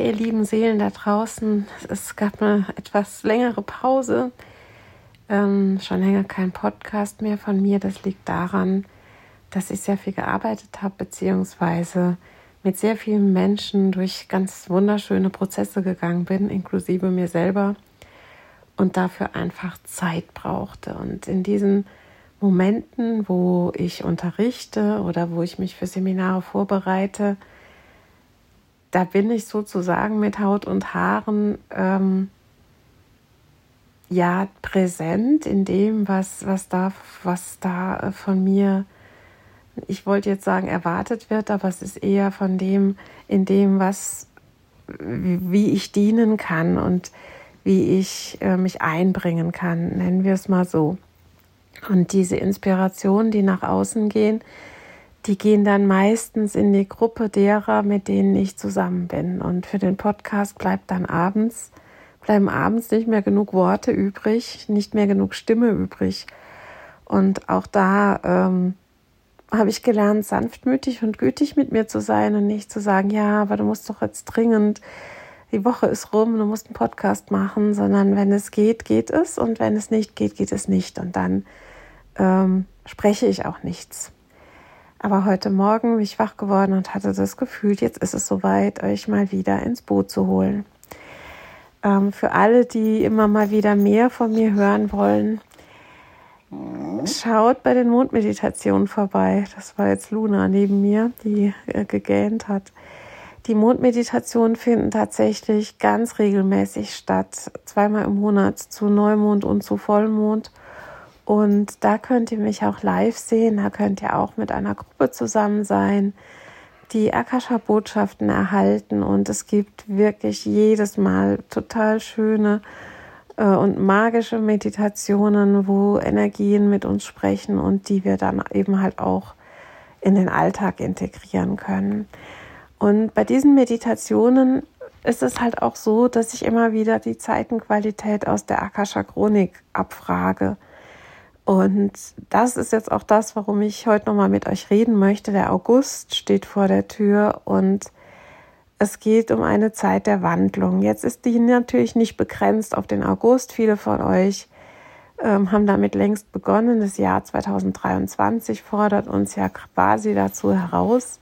Ihr lieben Seelen da draußen, es gab eine etwas längere Pause. Ähm, schon länger kein Podcast mehr von mir. Das liegt daran, dass ich sehr viel gearbeitet habe, beziehungsweise mit sehr vielen Menschen durch ganz wunderschöne Prozesse gegangen bin, inklusive mir selber, und dafür einfach Zeit brauchte. Und in diesen Momenten, wo ich unterrichte oder wo ich mich für Seminare vorbereite, da bin ich sozusagen mit Haut und Haaren ähm, ja präsent in dem, was, was da, was da äh, von mir, ich wollte jetzt sagen, erwartet wird, aber es ist eher von dem, in dem, was, wie ich dienen kann und wie ich äh, mich einbringen kann, nennen wir es mal so. Und diese Inspirationen, die nach außen gehen, die gehen dann meistens in die Gruppe derer, mit denen ich zusammen bin. Und für den Podcast bleibt dann abends, bleiben abends nicht mehr genug Worte übrig, nicht mehr genug Stimme übrig. Und auch da ähm, habe ich gelernt, sanftmütig und gütig mit mir zu sein und nicht zu sagen, ja, aber du musst doch jetzt dringend, die Woche ist rum, du musst einen Podcast machen, sondern wenn es geht, geht es und wenn es nicht geht, geht es nicht. Und dann ähm, spreche ich auch nichts. Aber heute Morgen bin ich wach geworden und hatte das Gefühl, jetzt ist es soweit, euch mal wieder ins Boot zu holen. Ähm, für alle, die immer mal wieder mehr von mir hören wollen, schaut bei den Mondmeditationen vorbei. Das war jetzt Luna neben mir, die äh, gegähnt hat. Die Mondmeditationen finden tatsächlich ganz regelmäßig statt, zweimal im Monat zu Neumond und zu Vollmond. Und da könnt ihr mich auch live sehen, da könnt ihr auch mit einer Gruppe zusammen sein, die Akasha-Botschaften erhalten und es gibt wirklich jedes Mal total schöne äh, und magische Meditationen, wo Energien mit uns sprechen und die wir dann eben halt auch in den Alltag integrieren können. Und bei diesen Meditationen ist es halt auch so, dass ich immer wieder die Zeitenqualität aus der Akasha Chronik abfrage. Und das ist jetzt auch das, warum ich heute nochmal mit euch reden möchte. Der August steht vor der Tür und es geht um eine Zeit der Wandlung. Jetzt ist die natürlich nicht begrenzt auf den August. Viele von euch ähm, haben damit längst begonnen. Das Jahr 2023 fordert uns ja quasi dazu heraus.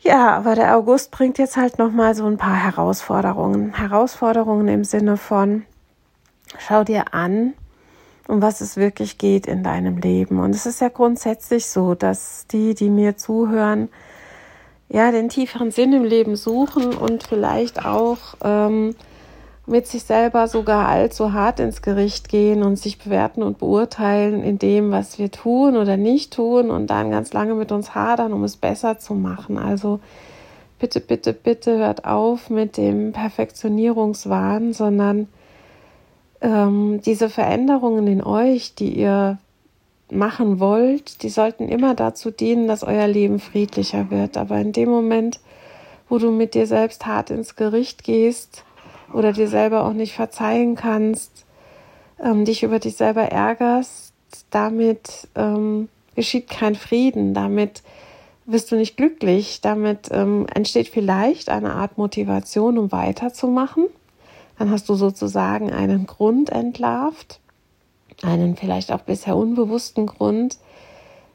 Ja, aber der August bringt jetzt halt nochmal so ein paar Herausforderungen. Herausforderungen im Sinne von, schau dir an, um was es wirklich geht in deinem Leben. Und es ist ja grundsätzlich so, dass die, die mir zuhören, ja, den tieferen Sinn im Leben suchen und vielleicht auch ähm, mit sich selber sogar allzu hart ins Gericht gehen und sich bewerten und beurteilen in dem, was wir tun oder nicht tun und dann ganz lange mit uns hadern, um es besser zu machen. Also bitte, bitte, bitte hört auf mit dem Perfektionierungswahn, sondern ähm, diese Veränderungen in euch, die ihr machen wollt, die sollten immer dazu dienen, dass euer Leben friedlicher wird. Aber in dem Moment, wo du mit dir selbst hart ins Gericht gehst oder dir selber auch nicht verzeihen kannst, ähm, dich über dich selber ärgerst, damit ähm, geschieht kein Frieden, damit wirst du nicht glücklich, damit ähm, entsteht vielleicht eine Art Motivation, um weiterzumachen Dann hast du sozusagen einen Grund entlarvt, einen vielleicht auch bisher unbewussten Grund,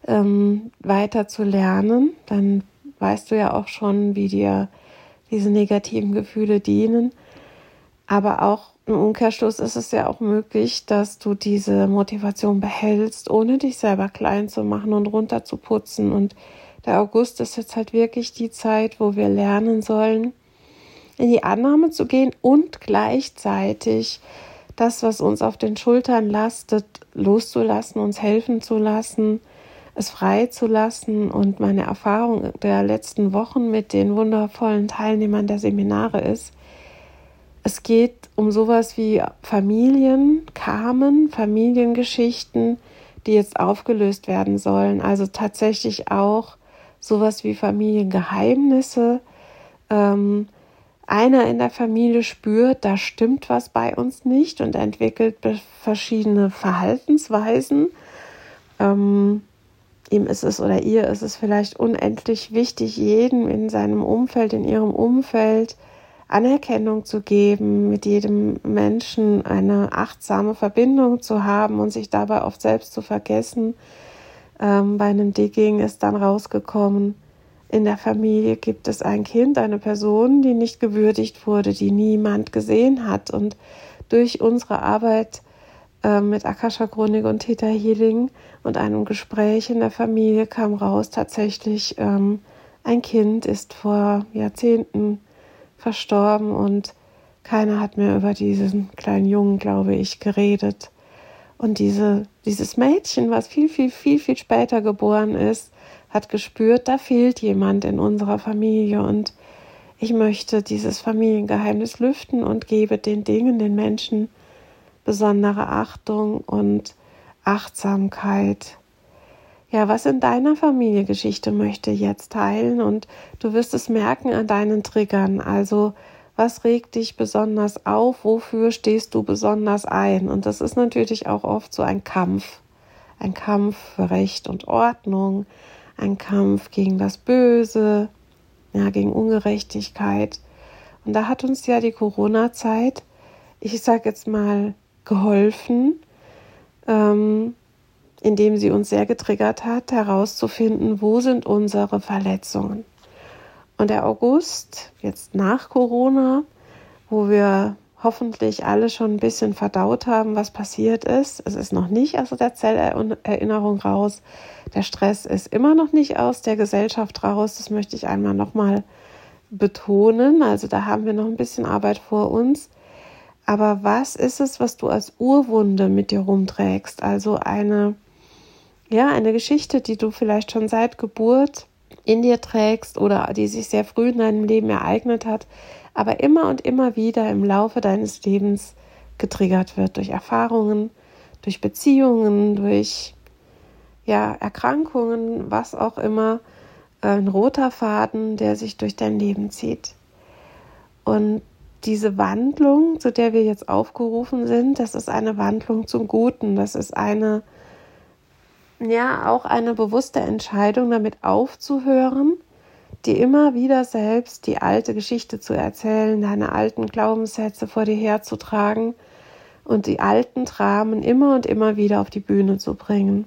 ähm, weiter zu lernen. Dann weißt du ja auch schon, wie dir diese negativen Gefühle dienen. Aber auch im Umkehrschluss ist es ja auch möglich, dass du diese Motivation behältst, ohne dich selber klein zu machen und runterzuputzen. Und der August ist jetzt halt wirklich die Zeit, wo wir lernen sollen, in die Annahme zu gehen und gleichzeitig das, was uns auf den Schultern lastet, loszulassen, uns helfen zu lassen, es frei zu lassen. Und meine Erfahrung der letzten Wochen mit den wundervollen Teilnehmern der Seminare ist, es geht um sowas wie Familien, Carmen, Familiengeschichten, die jetzt aufgelöst werden sollen. Also tatsächlich auch sowas wie Familiengeheimnisse. Ähm, einer in der Familie spürt, da stimmt was bei uns nicht und entwickelt verschiedene Verhaltensweisen. Ähm, ihm ist es oder ihr ist es vielleicht unendlich wichtig, jedem in seinem Umfeld, in ihrem Umfeld Anerkennung zu geben, mit jedem Menschen eine achtsame Verbindung zu haben und sich dabei oft selbst zu vergessen. Ähm, bei einem Digging ist dann rausgekommen, in der Familie gibt es ein Kind, eine Person, die nicht gewürdigt wurde, die niemand gesehen hat. Und durch unsere Arbeit äh, mit Akasha Chronik und Theta Healing und einem Gespräch in der Familie kam raus, tatsächlich ähm, ein Kind ist vor Jahrzehnten verstorben und keiner hat mehr über diesen kleinen Jungen, glaube ich, geredet. Und diese, dieses Mädchen, was viel, viel, viel, viel später geboren ist, hat gespürt, da fehlt jemand in unserer Familie und ich möchte dieses Familiengeheimnis lüften und gebe den Dingen, den Menschen besondere Achtung und Achtsamkeit ja, was in deiner Familiengeschichte möchte jetzt teilen und du wirst es merken an deinen Triggern. Also, was regt dich besonders auf? Wofür stehst du besonders ein? Und das ist natürlich auch oft so ein Kampf. Ein Kampf für Recht und Ordnung, ein Kampf gegen das Böse, ja, gegen Ungerechtigkeit. Und da hat uns ja die Corona-Zeit, ich sag jetzt mal, geholfen, ähm, indem sie uns sehr getriggert hat, herauszufinden, wo sind unsere Verletzungen. Und der August, jetzt nach Corona, wo wir hoffentlich alle schon ein bisschen verdaut haben, was passiert ist. Es ist noch nicht aus der Zellerinnerung raus. Der Stress ist immer noch nicht aus der Gesellschaft raus. Das möchte ich einmal nochmal betonen. Also da haben wir noch ein bisschen Arbeit vor uns. Aber was ist es, was du als Urwunde mit dir rumträgst? Also eine ja, eine Geschichte, die du vielleicht schon seit Geburt in dir trägst oder die sich sehr früh in deinem Leben ereignet hat, aber immer und immer wieder im Laufe deines Lebens getriggert wird durch Erfahrungen, durch Beziehungen, durch ja, Erkrankungen, was auch immer, ein roter Faden, der sich durch dein Leben zieht. Und diese Wandlung, zu der wir jetzt aufgerufen sind, das ist eine Wandlung zum Guten, das ist eine ja auch eine bewusste Entscheidung, damit aufzuhören, dir immer wieder selbst die alte Geschichte zu erzählen, deine alten Glaubenssätze vor dir herzutragen und die alten Dramen immer und immer wieder auf die Bühne zu bringen.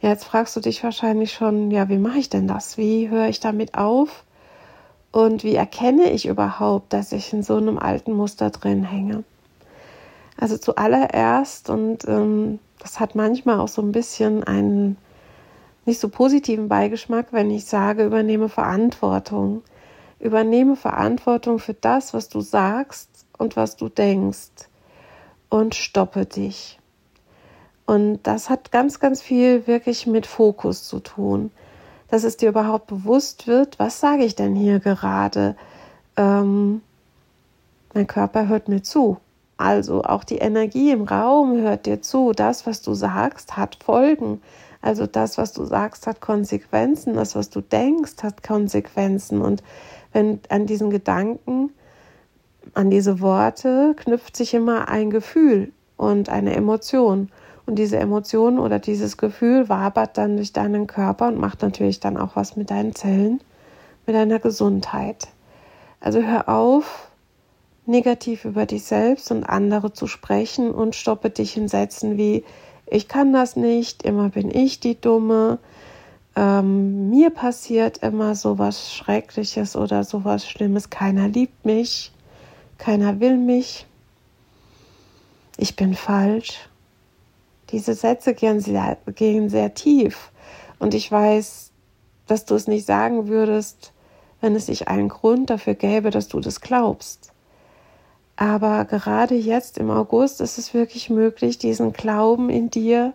Jetzt fragst du dich wahrscheinlich schon, ja, wie mache ich denn das? Wie höre ich damit auf? Und wie erkenne ich überhaupt, dass ich in so einem alten Muster drin hänge? Also zuallererst, und ähm, das hat manchmal auch so ein bisschen einen nicht so positiven Beigeschmack, wenn ich sage, übernehme Verantwortung. Übernehme Verantwortung für das, was du sagst und was du denkst und stoppe dich. Und das hat ganz, ganz viel wirklich mit Fokus zu tun, dass es dir überhaupt bewusst wird, was sage ich denn hier gerade? Ähm, mein Körper hört mir zu. Also auch die Energie im Raum hört dir zu. Das, was du sagst, hat Folgen. Also das, was du sagst, hat Konsequenzen. Das, was du denkst, hat Konsequenzen. Und wenn an diesen Gedanken, an diese Worte knüpft sich immer ein Gefühl und eine Emotion. Und diese Emotion oder dieses Gefühl wabert dann durch deinen Körper und macht natürlich dann auch was mit deinen Zellen, mit deiner Gesundheit. Also hör auf, negativ über dich selbst und andere zu sprechen und stoppe dich in Sätzen wie ich kann das nicht, immer bin ich die Dumme, ähm, mir passiert immer so was Schreckliches oder so was Schlimmes, keiner liebt mich, keiner will mich, ich bin falsch. Diese Sätze gehen sehr, gehen sehr tief und ich weiß, dass du es nicht sagen würdest, wenn es sich einen Grund dafür gäbe, dass du das glaubst. Aber gerade jetzt im August ist es wirklich möglich, diesen Glauben in dir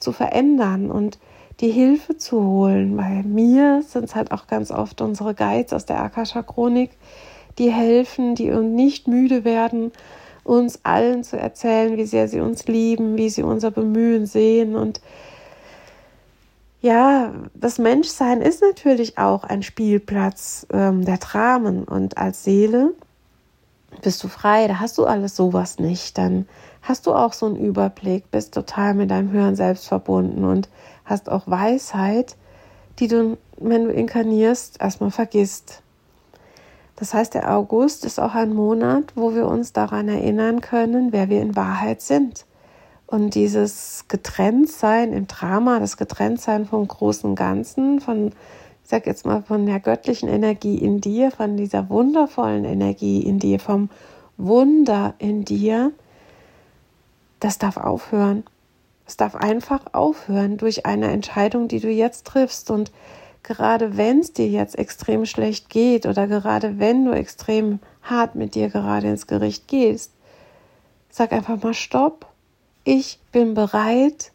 zu verändern und die Hilfe zu holen. Bei mir sind es halt auch ganz oft unsere Guides aus der Akasha Chronik, die helfen, die uns nicht müde werden, uns allen zu erzählen, wie sehr sie uns lieben, wie sie unser Bemühen sehen. Und ja, das Menschsein ist natürlich auch ein Spielplatz ähm, der Dramen und als Seele bist du frei, da hast du alles sowas nicht. Dann hast du auch so einen Überblick, bist total mit deinem höheren Selbst verbunden und hast auch Weisheit, die du, wenn du inkarnierst, erstmal vergisst. Das heißt, der August ist auch ein Monat, wo wir uns daran erinnern können, wer wir in Wahrheit sind. Und dieses Getrenntsein im Drama, das Getrenntsein vom großen Ganzen, von sag jetzt mal, von der göttlichen Energie in dir, von dieser wundervollen Energie in dir, vom Wunder in dir, das darf aufhören. Es darf einfach aufhören durch eine Entscheidung, die du jetzt triffst. Und gerade wenn es dir jetzt extrem schlecht geht oder gerade wenn du extrem hart mit dir gerade ins Gericht gehst, sag einfach mal Stopp. Ich bin bereit,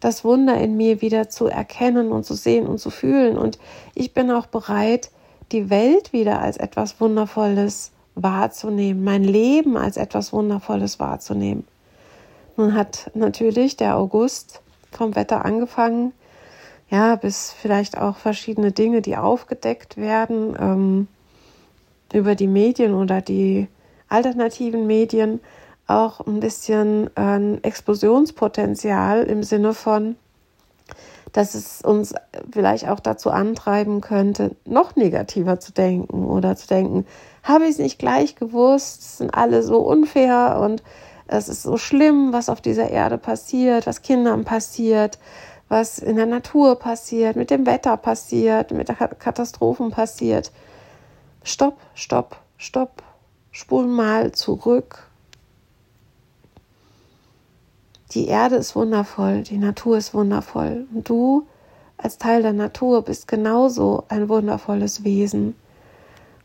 das Wunder in mir wieder zu erkennen und zu sehen und zu fühlen. Und ich bin auch bereit, die Welt wieder als etwas Wundervolles wahrzunehmen, mein Leben als etwas Wundervolles wahrzunehmen. Nun hat natürlich der August vom Wetter angefangen, ja, bis vielleicht auch verschiedene Dinge, die aufgedeckt werden ähm, über die Medien oder die alternativen Medien, auch ein bisschen ein Explosionspotenzial im Sinne von, dass es uns vielleicht auch dazu antreiben könnte, noch negativer zu denken oder zu denken, habe ich es nicht gleich gewusst, es sind alle so unfair und es ist so schlimm, was auf dieser Erde passiert, was Kindern passiert, was in der Natur passiert, mit dem Wetter passiert, mit der Katastrophen passiert. Stopp, stopp, stopp, spul mal zurück die Erde ist wundervoll, die Natur ist wundervoll. Und du als Teil der Natur bist genauso ein wundervolles Wesen.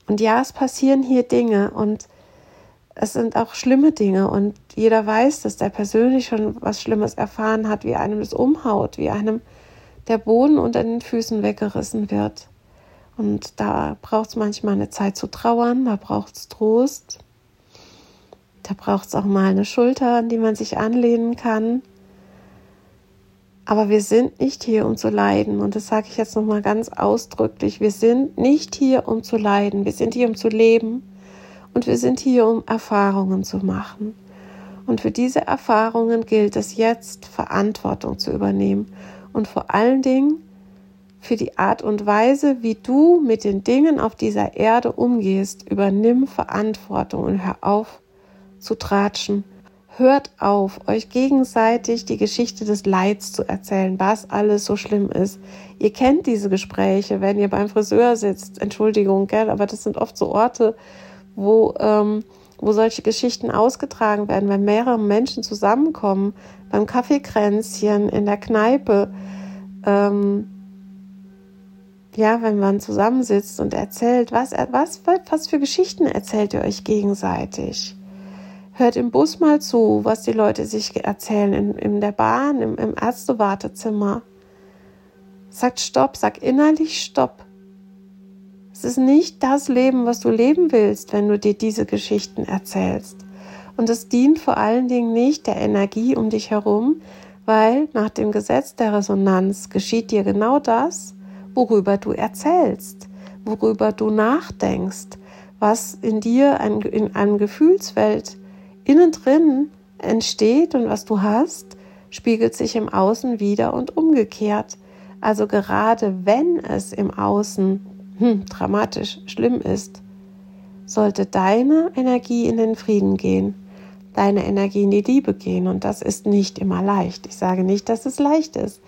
Und ja, es passieren hier Dinge und es sind auch schlimme Dinge und jeder weiß, dass der persönlich schon was Schlimmes erfahren hat, wie einem das umhaut, wie einem der Boden unter den Füßen weggerissen wird. Und da braucht es manchmal eine Zeit zu trauern, da braucht es Trost, da braucht es auch mal eine Schulter, an die man sich anlehnen kann. Aber wir sind nicht hier, um zu leiden. Und das sage ich jetzt nochmal ganz ausdrücklich. Wir sind nicht hier, um zu leiden. Wir sind hier, um zu leben. Und wir sind hier, um Erfahrungen zu machen. Und für diese Erfahrungen gilt es jetzt, Verantwortung zu übernehmen. Und vor allen Dingen für die Art und Weise, wie du mit den Dingen auf dieser Erde umgehst. Übernimm Verantwortung und hör auf, zu tratschen. Hört auf, euch gegenseitig die Geschichte des Leids zu erzählen, was alles so schlimm ist. Ihr kennt diese Gespräche, wenn ihr beim Friseur sitzt. Entschuldigung, gell, aber das sind oft so Orte, wo, ähm, wo solche Geschichten ausgetragen werden, wenn mehrere Menschen zusammenkommen, beim Kaffeekränzchen, in der Kneipe. Ähm, ja, wenn man zusammensitzt und erzählt, was, was, was für Geschichten erzählt ihr euch gegenseitig? Hört im Bus mal zu, was die Leute sich erzählen, in, in der Bahn, im, im Ärztewartezimmer. Sagt Stopp, sag innerlich Stopp. Es ist nicht das Leben, was du leben willst, wenn du dir diese Geschichten erzählst. Und es dient vor allen Dingen nicht der Energie um dich herum, weil nach dem Gesetz der Resonanz geschieht dir genau das, worüber du erzählst, worüber du nachdenkst, was in dir ein, in einem Gefühlswelt innen drin entsteht und was du hast, spiegelt sich im Außen wieder und umgekehrt. Also gerade wenn es im Außen hm, dramatisch schlimm ist, sollte deine Energie in den Frieden gehen, deine Energie in die Liebe gehen. Und das ist nicht immer leicht. Ich sage nicht, dass es leicht ist.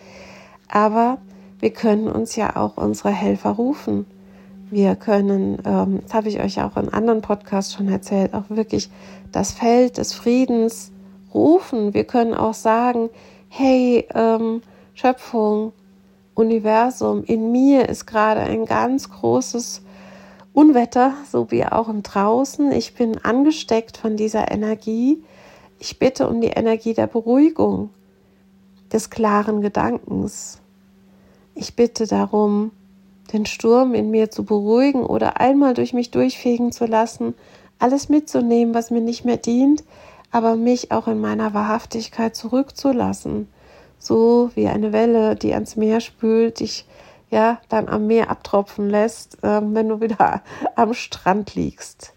Aber wir können uns ja auch unsere Helfer rufen. Wir können, ähm, das habe ich euch auch in anderen Podcasts schon erzählt, auch wirklich das Feld des Friedens rufen. Wir können auch sagen, hey, ähm, Schöpfung, Universum, in mir ist gerade ein ganz großes Unwetter, so wie auch im Draußen. Ich bin angesteckt von dieser Energie. Ich bitte um die Energie der Beruhigung, des klaren Gedankens. Ich bitte darum, den Sturm in mir zu beruhigen oder einmal durch mich durchfegen zu lassen, alles mitzunehmen, was mir nicht mehr dient, aber mich auch in meiner Wahrhaftigkeit zurückzulassen. So wie eine Welle, die ans Meer spült, dich ja dann am Meer abtropfen lässt, äh, wenn du wieder am Strand liegst.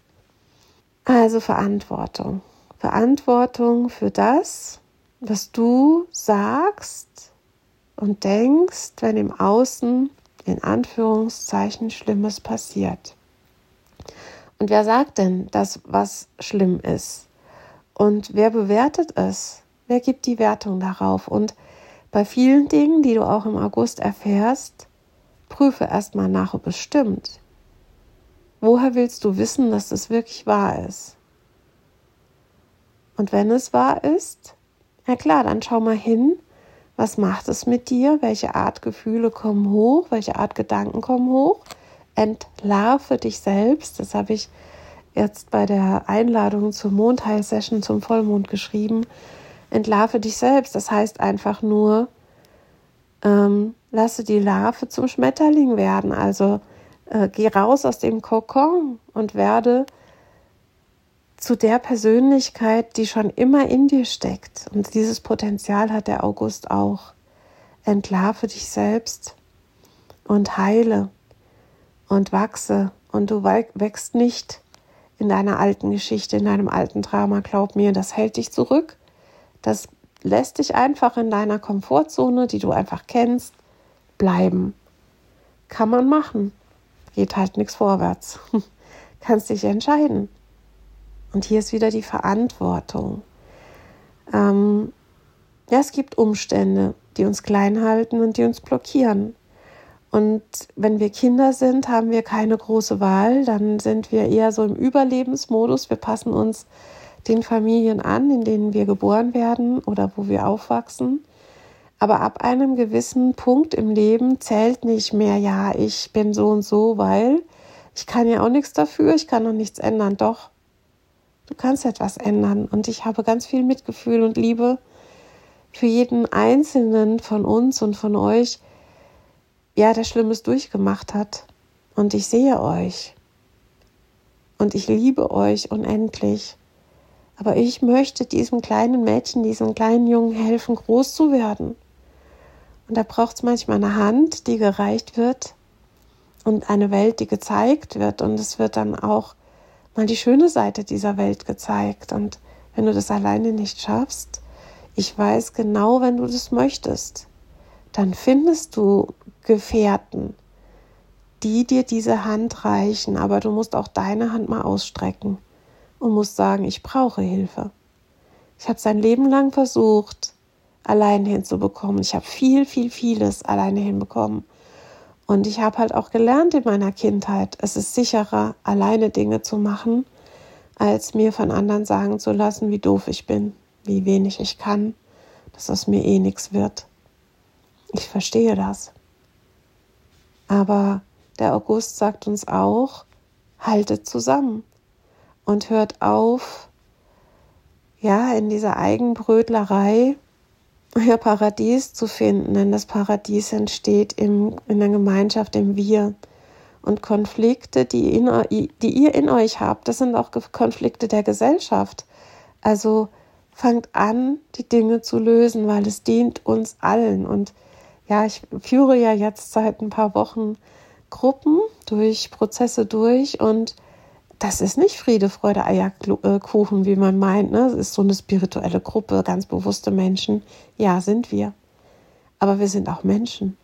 Also Verantwortung. Verantwortung für das, was du sagst und denkst, wenn im Außen in Anführungszeichen Schlimmes passiert. Und wer sagt denn das, was schlimm ist? Und wer bewertet es? Wer gibt die Wertung darauf? Und bei vielen Dingen, die du auch im August erfährst, prüfe erstmal nach, ob es stimmt. Woher willst du wissen, dass es wirklich wahr ist? Und wenn es wahr ist, na klar, dann schau mal hin, was macht es mit dir? Welche Art Gefühle kommen hoch? Welche Art Gedanken kommen hoch? Entlarve dich selbst. Das habe ich jetzt bei der Einladung zur Mondheil-Session zum Vollmond geschrieben. Entlarve dich selbst. Das heißt einfach nur, ähm, lasse die Larve zum Schmetterling werden. Also äh, geh raus aus dem Kokon und werde zu der Persönlichkeit, die schon immer in dir steckt. Und dieses Potenzial hat der August auch. Entlarve dich selbst und heile und wachse. Und du wächst nicht in deiner alten Geschichte, in deinem alten Drama. Glaub mir, das hält dich zurück. Das lässt dich einfach in deiner Komfortzone, die du einfach kennst, bleiben. Kann man machen. Geht halt nichts vorwärts. Kannst dich entscheiden. Und hier ist wieder die Verantwortung. Ähm, ja, es gibt Umstände, die uns klein halten und die uns blockieren. Und wenn wir Kinder sind, haben wir keine große Wahl. Dann sind wir eher so im Überlebensmodus. Wir passen uns den Familien an, in denen wir geboren werden oder wo wir aufwachsen. Aber ab einem gewissen Punkt im Leben zählt nicht mehr, ja, ich bin so und so, weil ich kann ja auch nichts dafür, ich kann noch nichts ändern. Doch, Du kannst etwas ändern. Und ich habe ganz viel Mitgefühl und Liebe für jeden Einzelnen von uns und von euch, ja, der Schlimmes durchgemacht hat. Und ich sehe euch. Und ich liebe euch unendlich. Aber ich möchte diesem kleinen Mädchen, diesem kleinen Jungen helfen, groß zu werden. Und da braucht es manchmal eine Hand, die gereicht wird und eine Welt, die gezeigt wird. Und es wird dann auch mal die schöne Seite dieser Welt gezeigt. Und wenn du das alleine nicht schaffst, ich weiß genau, wenn du das möchtest, dann findest du Gefährten, die dir diese Hand reichen, aber du musst auch deine Hand mal ausstrecken und musst sagen, ich brauche Hilfe. Ich habe sein Leben lang versucht, alleine hinzubekommen. Ich habe viel, viel, vieles alleine hinbekommen. Und ich habe halt auch gelernt in meiner Kindheit, es ist sicherer, alleine Dinge zu machen, als mir von anderen sagen zu lassen, wie doof ich bin, wie wenig ich kann, dass aus mir eh nichts wird. Ich verstehe das. Aber der August sagt uns auch, haltet zusammen und hört auf, ja, in dieser Eigenbrötlerei euer Paradies zu finden, denn das Paradies entsteht im, in der Gemeinschaft, im Wir. Und Konflikte, die, in, die ihr in euch habt, das sind auch Konflikte der Gesellschaft. Also fangt an, die Dinge zu lösen, weil es dient uns allen. Und ja, ich führe ja jetzt seit ein paar Wochen Gruppen durch Prozesse durch und das ist nicht Friede, Freude, Eierkuchen, wie man meint. Ne? Das ist so eine spirituelle Gruppe, ganz bewusste Menschen. Ja, sind wir. Aber wir sind auch Menschen.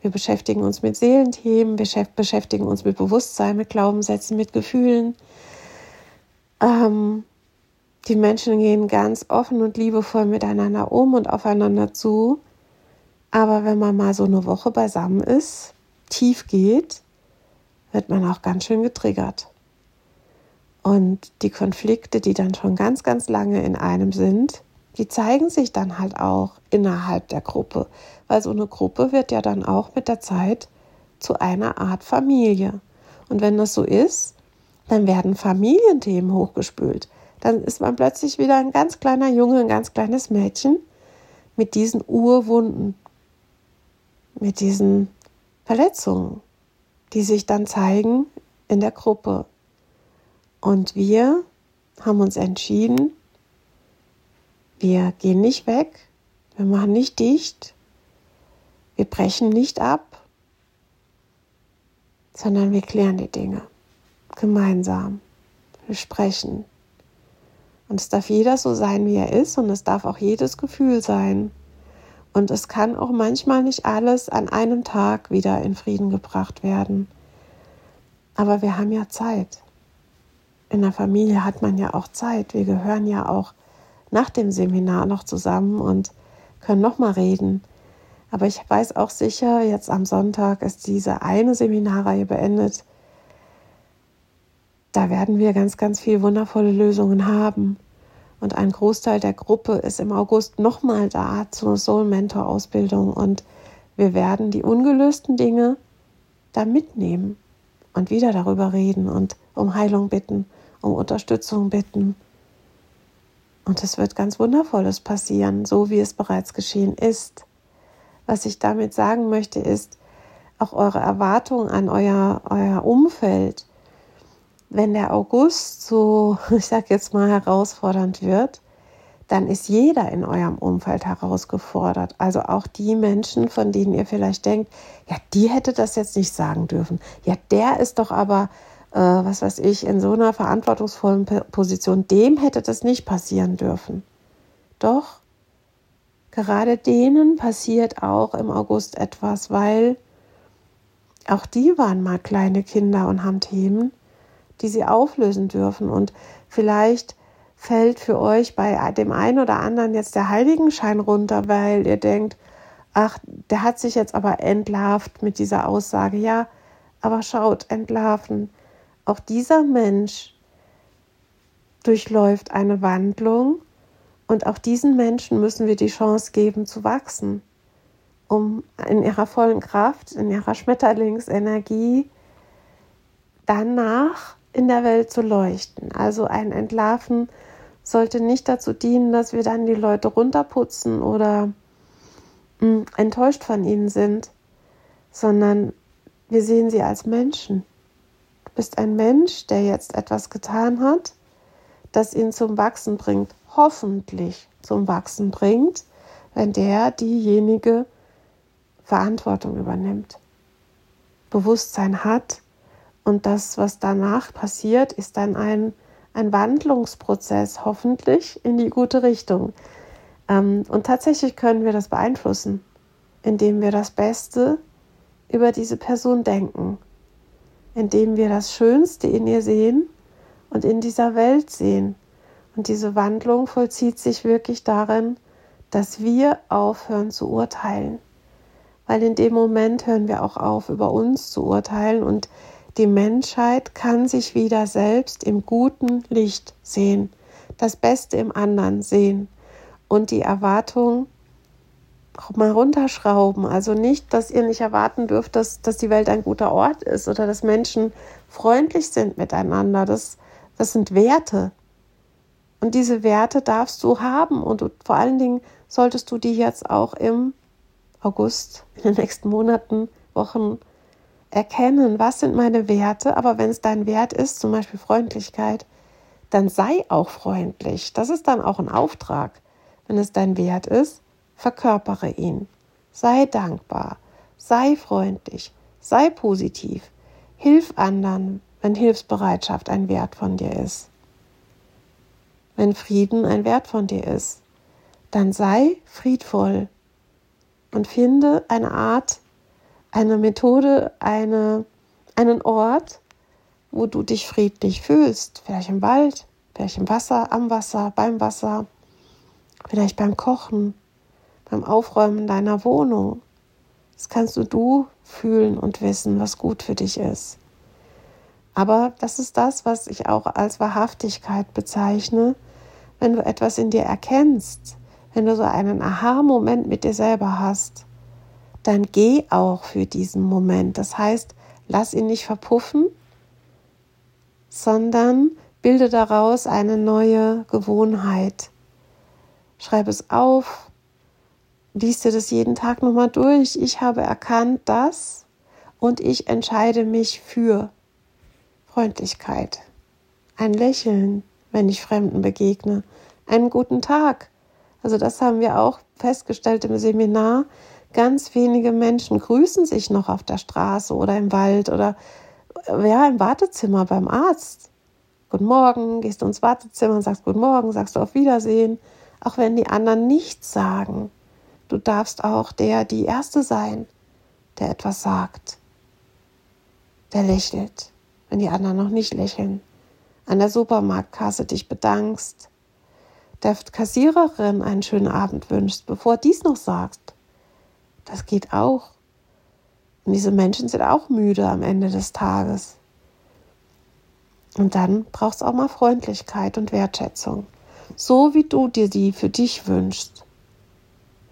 Wir beschäftigen uns mit Seelenthemen, wir beschäftigen uns mit Bewusstsein, mit Glaubenssätzen, mit Gefühlen. Ähm, die Menschen gehen ganz offen und liebevoll miteinander um und aufeinander zu. Aber wenn man mal so eine Woche beisammen ist, tief geht, wird man auch ganz schön getriggert. Und die Konflikte, die dann schon ganz, ganz lange in einem sind, die zeigen sich dann halt auch innerhalb der Gruppe. Weil so eine Gruppe wird ja dann auch mit der Zeit zu einer Art Familie. Und wenn das so ist, dann werden Familienthemen hochgespült. Dann ist man plötzlich wieder ein ganz kleiner Junge, ein ganz kleines Mädchen mit diesen Urwunden, mit diesen Verletzungen, die sich dann zeigen in der Gruppe. Und wir haben uns entschieden, wir gehen nicht weg, wir machen nicht dicht, wir brechen nicht ab, sondern wir klären die Dinge gemeinsam. Wir sprechen. Und es darf jeder so sein, wie er ist, und es darf auch jedes Gefühl sein. Und es kann auch manchmal nicht alles an einem Tag wieder in Frieden gebracht werden. Aber wir haben ja Zeit. In der Familie hat man ja auch Zeit. Wir gehören ja auch nach dem Seminar noch zusammen und können noch mal reden. Aber ich weiß auch sicher, jetzt am Sonntag ist diese eine Seminarreihe beendet da werden wir ganz, ganz viele wundervolle Lösungen haben. Und ein Großteil der Gruppe ist im August nochmal da zur Soul Mentor Ausbildung und wir werden die ungelösten Dinge da mitnehmen und wieder darüber reden und um Heilung bitten, um Unterstützung bitten. Und es wird ganz Wundervolles passieren, so wie es bereits geschehen ist. Was ich damit sagen möchte, ist, auch eure Erwartungen an euer, euer Umfeld wenn der August so, ich sag jetzt mal, herausfordernd wird, dann ist jeder in eurem Umfeld herausgefordert. Also auch die Menschen, von denen ihr vielleicht denkt, ja, die hätte das jetzt nicht sagen dürfen. Ja, der ist doch aber, äh, was weiß ich, in so einer verantwortungsvollen Position, dem hätte das nicht passieren dürfen. Doch, gerade denen passiert auch im August etwas, weil auch die waren mal kleine Kinder und haben Themen, die sie auflösen dürfen. Und vielleicht fällt für euch bei dem einen oder anderen jetzt der Heiligenschein runter, weil ihr denkt, ach, der hat sich jetzt aber entlarvt mit dieser Aussage. Ja, aber schaut, entlarven. Auch dieser Mensch durchläuft eine Wandlung und auch diesen Menschen müssen wir die Chance geben zu wachsen, um in ihrer vollen Kraft, in ihrer Schmetterlingsenergie danach in der Welt zu leuchten. Also ein Entlarven sollte nicht dazu dienen, dass wir dann die Leute runterputzen oder mh, hm, enttäuscht von ihnen sind, sondern wir sehen sie als Menschen. Bist ein Mensch, der jetzt etwas getan hat, das ihn zum Wachsen bringt, hoffentlich zum Wachsen bringt, wenn der diejenige Verantwortung übernimmt, Bewusstsein hat und das, was danach passiert, ist dann ein, ein Wandlungsprozess, hoffentlich in die gute Richtung. Ähm, und tatsächlich können wir das beeinflussen, indem wir das Beste über diese Person denken, indem wir das Schönste in ihr sehen und in dieser Welt sehen. Und diese Wandlung vollzieht sich wirklich darin, dass wir aufhören zu urteilen. Weil in dem Moment hören wir auch auf, über uns zu urteilen und die Menschheit kann sich wieder selbst im guten Licht sehen, das Beste im anderen sehen und die Erwartung mal runterschrauben. Also nicht, dass ihr nicht erwarten dürft, dass, dass die Welt ein guter Ort ist oder dass Menschen freundlich sind miteinander. Das, das sind Werte. Und diese Werte darfst du haben und du, vor allen Dingen solltest du die jetzt auch im August, in den nächsten Monaten, Wochen, erkennen, was sind meine Werte, aber wenn es dein Wert ist, zum Beispiel Freundlichkeit, dann sei auch freundlich. Das ist dann auch ein Auftrag. Wenn es dein Wert ist, verkörpere ihn. Sei dankbar, sei freundlich, sei positiv. Hilf anderen, wenn Hilfsbereitschaft ein Wert von dir ist. Wenn Frieden ein Wert von dir ist, dann sei friedvoll und finde eine Art, eine Methode, eine, einen Ort, wo du dich friedlich fühlst, vielleicht im Wald, Vielleicht im Wasser, am Wasser, beim Wasser, vielleicht beim Kochen, beim Aufräumen deiner Wohnung. Das kannst du du fühlen und wissen, was gut für dich ist. Aber das ist das, was ich auch als Wahrhaftigkeit bezeichne, wenn du etwas in dir erkennst, wenn du so einen Aha-Moment mit dir selber hast, dann geh auch für diesen Moment. Das heißt, lass ihn nicht verpuffen, sondern bilde daraus eine neue Gewohnheit. Schreib es auf, lies dir das jeden Tag nochmal durch. Ich habe erkannt das und ich entscheide mich für Freundlichkeit, ein Lächeln, wenn ich Fremden begegne, einen guten Tag. Also das haben wir auch festgestellt im Seminar. Ganz wenige Menschen grüßen sich noch auf der Straße oder im Wald oder ja, im Wartezimmer beim Arzt. Guten Morgen, gehst du ins Wartezimmer und sagst Guten Morgen, sagst du auf Wiedersehen, auch wenn die anderen nichts sagen. Du darfst auch der, die Erste sein, der etwas sagt, der lächelt wenn die anderen noch nicht lächeln, an der Supermarktkasse dich bedankst, der Kassiererin einen schönen Abend wünschst, bevor dies noch sagst. Das geht auch. Und diese Menschen sind auch müde am Ende des Tages. Und dann brauchst du auch mal Freundlichkeit und Wertschätzung. So wie du dir die für dich wünschst,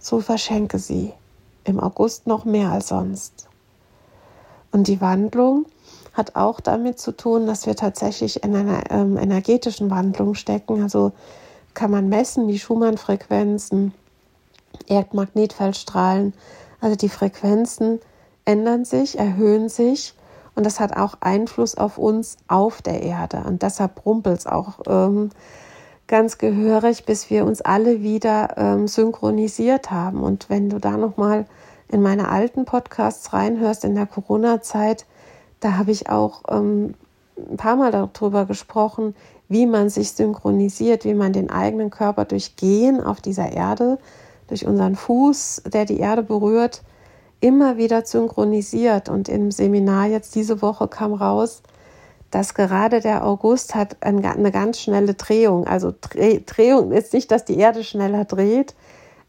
so verschenke sie. Im August noch mehr als sonst. Und die Wandlung hat auch damit zu tun, dass wir tatsächlich in einer ähm, energetischen Wandlung stecken. Also kann man messen, die Schumann-Frequenzen, Erdmagnetfeldstrahlen, also die Frequenzen ändern sich, erhöhen sich und das hat auch Einfluss auf uns auf der Erde. Und deshalb rumpelt es auch ähm, ganz gehörig, bis wir uns alle wieder ähm, synchronisiert haben. Und wenn du da nochmal in meine alten Podcasts reinhörst in der Corona-Zeit, da habe ich auch ähm, ein paar Mal darüber gesprochen, wie man sich synchronisiert, wie man den eigenen Körper durch Gehen auf dieser Erde, durch unseren Fuß, der die Erde berührt, immer wieder synchronisiert. Und im Seminar jetzt diese Woche kam raus, dass gerade der August hat eine ganz schnelle Drehung. Also Drehung ist nicht, dass die Erde schneller dreht,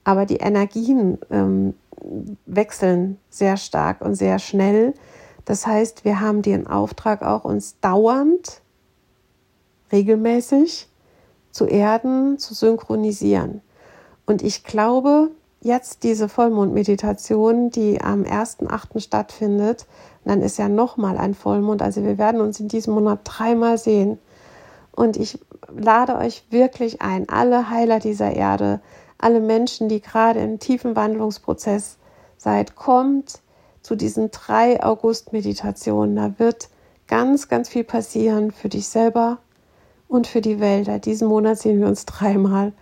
aber die Energien ähm, wechseln sehr stark und sehr schnell. Das heißt, wir haben den Auftrag auch, uns dauernd, regelmäßig zu erden, zu synchronisieren. Und ich glaube, jetzt diese Vollmondmeditation, die am 1.8. stattfindet, dann ist ja nochmal ein Vollmond. Also wir werden uns in diesem Monat dreimal sehen. Und ich lade euch wirklich ein, alle Heiler dieser Erde, alle Menschen, die gerade im tiefen Wandlungsprozess seid, kommt zu diesen drei August-Meditationen. Da wird ganz, ganz viel passieren für dich selber und für die Welt. Diesen Monat sehen wir uns dreimal,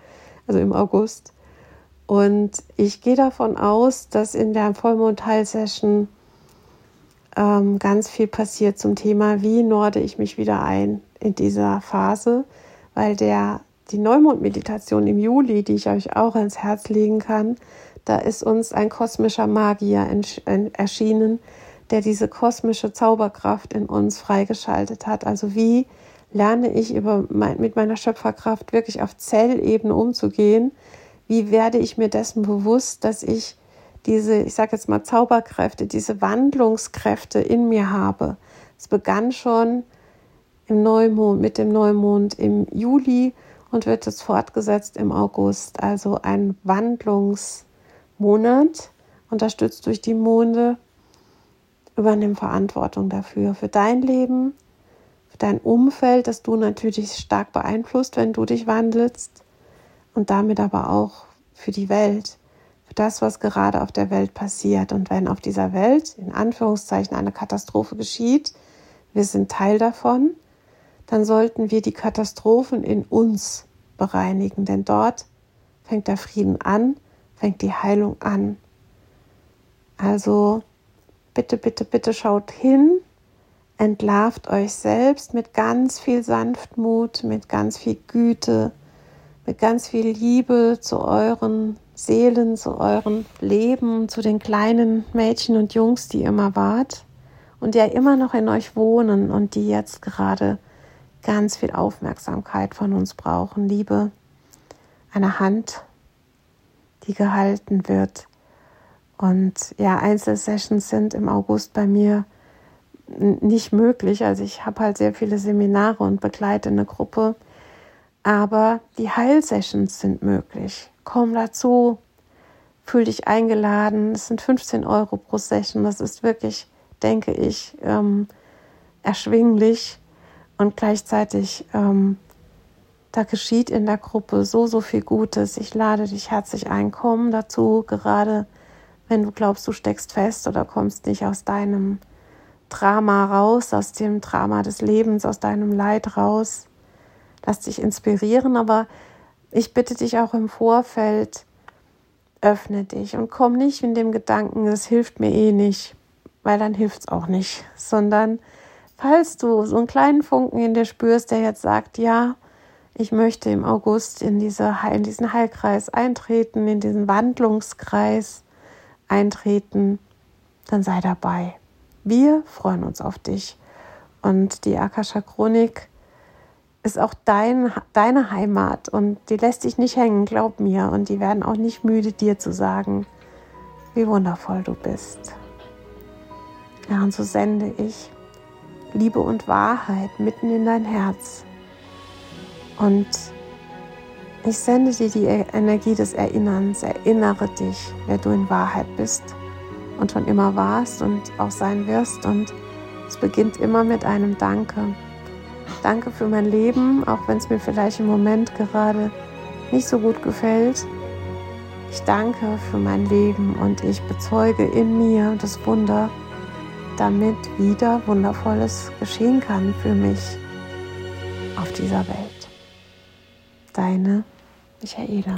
also im August. Und ich gehe davon aus, dass in der Vollmond-Heil-Session ähm, ganz viel passiert zum Thema, wie norde ich mich wieder ein in dieser Phase, weil der, die Neumond-Meditation im Juli, die ich euch auch ans Herz legen kann, da ist uns ein kosmischer Magier erschienen, der diese kosmische Zauberkraft in uns freigeschaltet hat. Also wie lerne ich über mein, mit meiner Schöpferkraft wirklich auf Zellebene umzugehen? Wie werde ich mir dessen bewusst, dass ich diese, ich sage jetzt mal Zauberkräfte, diese Wandlungskräfte in mir habe? Es begann schon im Neumond, mit dem Neumond im Juli und wird jetzt fortgesetzt im August. Also ein Wandlungs Monat, unterstützt durch die Monde. Übernimm Verantwortung dafür, für dein Leben, für dein Umfeld, das du natürlich stark beeinflusst, wenn du dich wandelst und damit aber auch für die Welt, für das, was gerade auf der Welt passiert. Und wenn auf dieser Welt in Anführungszeichen eine Katastrophe geschieht, wir sind Teil davon, dann sollten wir die Katastrophen in uns bereinigen, denn dort fängt der Frieden an fängt die Heilung an. Also bitte, bitte, bitte schaut hin, entlarvt euch selbst mit ganz viel Sanftmut, mit ganz viel Güte, mit ganz viel Liebe zu euren Seelen, zu eurem Leben, zu den kleinen Mädchen und Jungs, die immer wart und die ja immer noch in euch wohnen und die jetzt gerade ganz viel Aufmerksamkeit von uns brauchen. Liebe, eine Hand, die gehalten wird. Und ja, Einzelsessions sind im August bei mir nicht möglich. Also ich habe halt sehr viele Seminare und begleite eine Gruppe. Aber die Heilsessions sind möglich. Komm dazu, fühl dich eingeladen. Es sind 15 Euro pro Session. Das ist wirklich, denke ich, ähm, erschwinglich und gleichzeitig ähm, da geschieht in der Gruppe so, so viel Gutes. Ich lade dich herzlich ein, komm dazu, gerade wenn du glaubst, du steckst fest oder kommst nicht aus deinem Drama raus, aus dem Drama des Lebens, aus deinem Leid raus. Lass dich inspirieren, aber ich bitte dich auch im Vorfeld, öffne dich und komm nicht in dem Gedanken, es hilft mir eh nicht, weil dann hilft es auch nicht, sondern falls du so einen kleinen Funken in dir spürst, der jetzt sagt, ja, ich möchte im August in, diese, in diesen Heilkreis eintreten, in diesen Wandlungskreis eintreten, dann sei dabei. Wir freuen uns auf dich. Und die Akasha Chronik ist auch dein, deine Heimat und die lässt dich nicht hängen, glaub mir. Und die werden auch nicht müde, dir zu sagen, wie wundervoll du bist. Ja, und so sende ich Liebe und Wahrheit mitten in dein Herz. Und ich sende dir die Energie des Erinnerns. Erinnere dich, wer du in Wahrheit bist und schon immer warst und auch sein wirst. Und es beginnt immer mit einem Danke. Danke für mein Leben, auch wenn es mir vielleicht im Moment gerade nicht so gut gefällt. Ich danke für mein Leben und ich bezeuge in mir das Wunder, damit wieder Wundervolles geschehen kann für mich auf dieser Welt. Deine Michaela.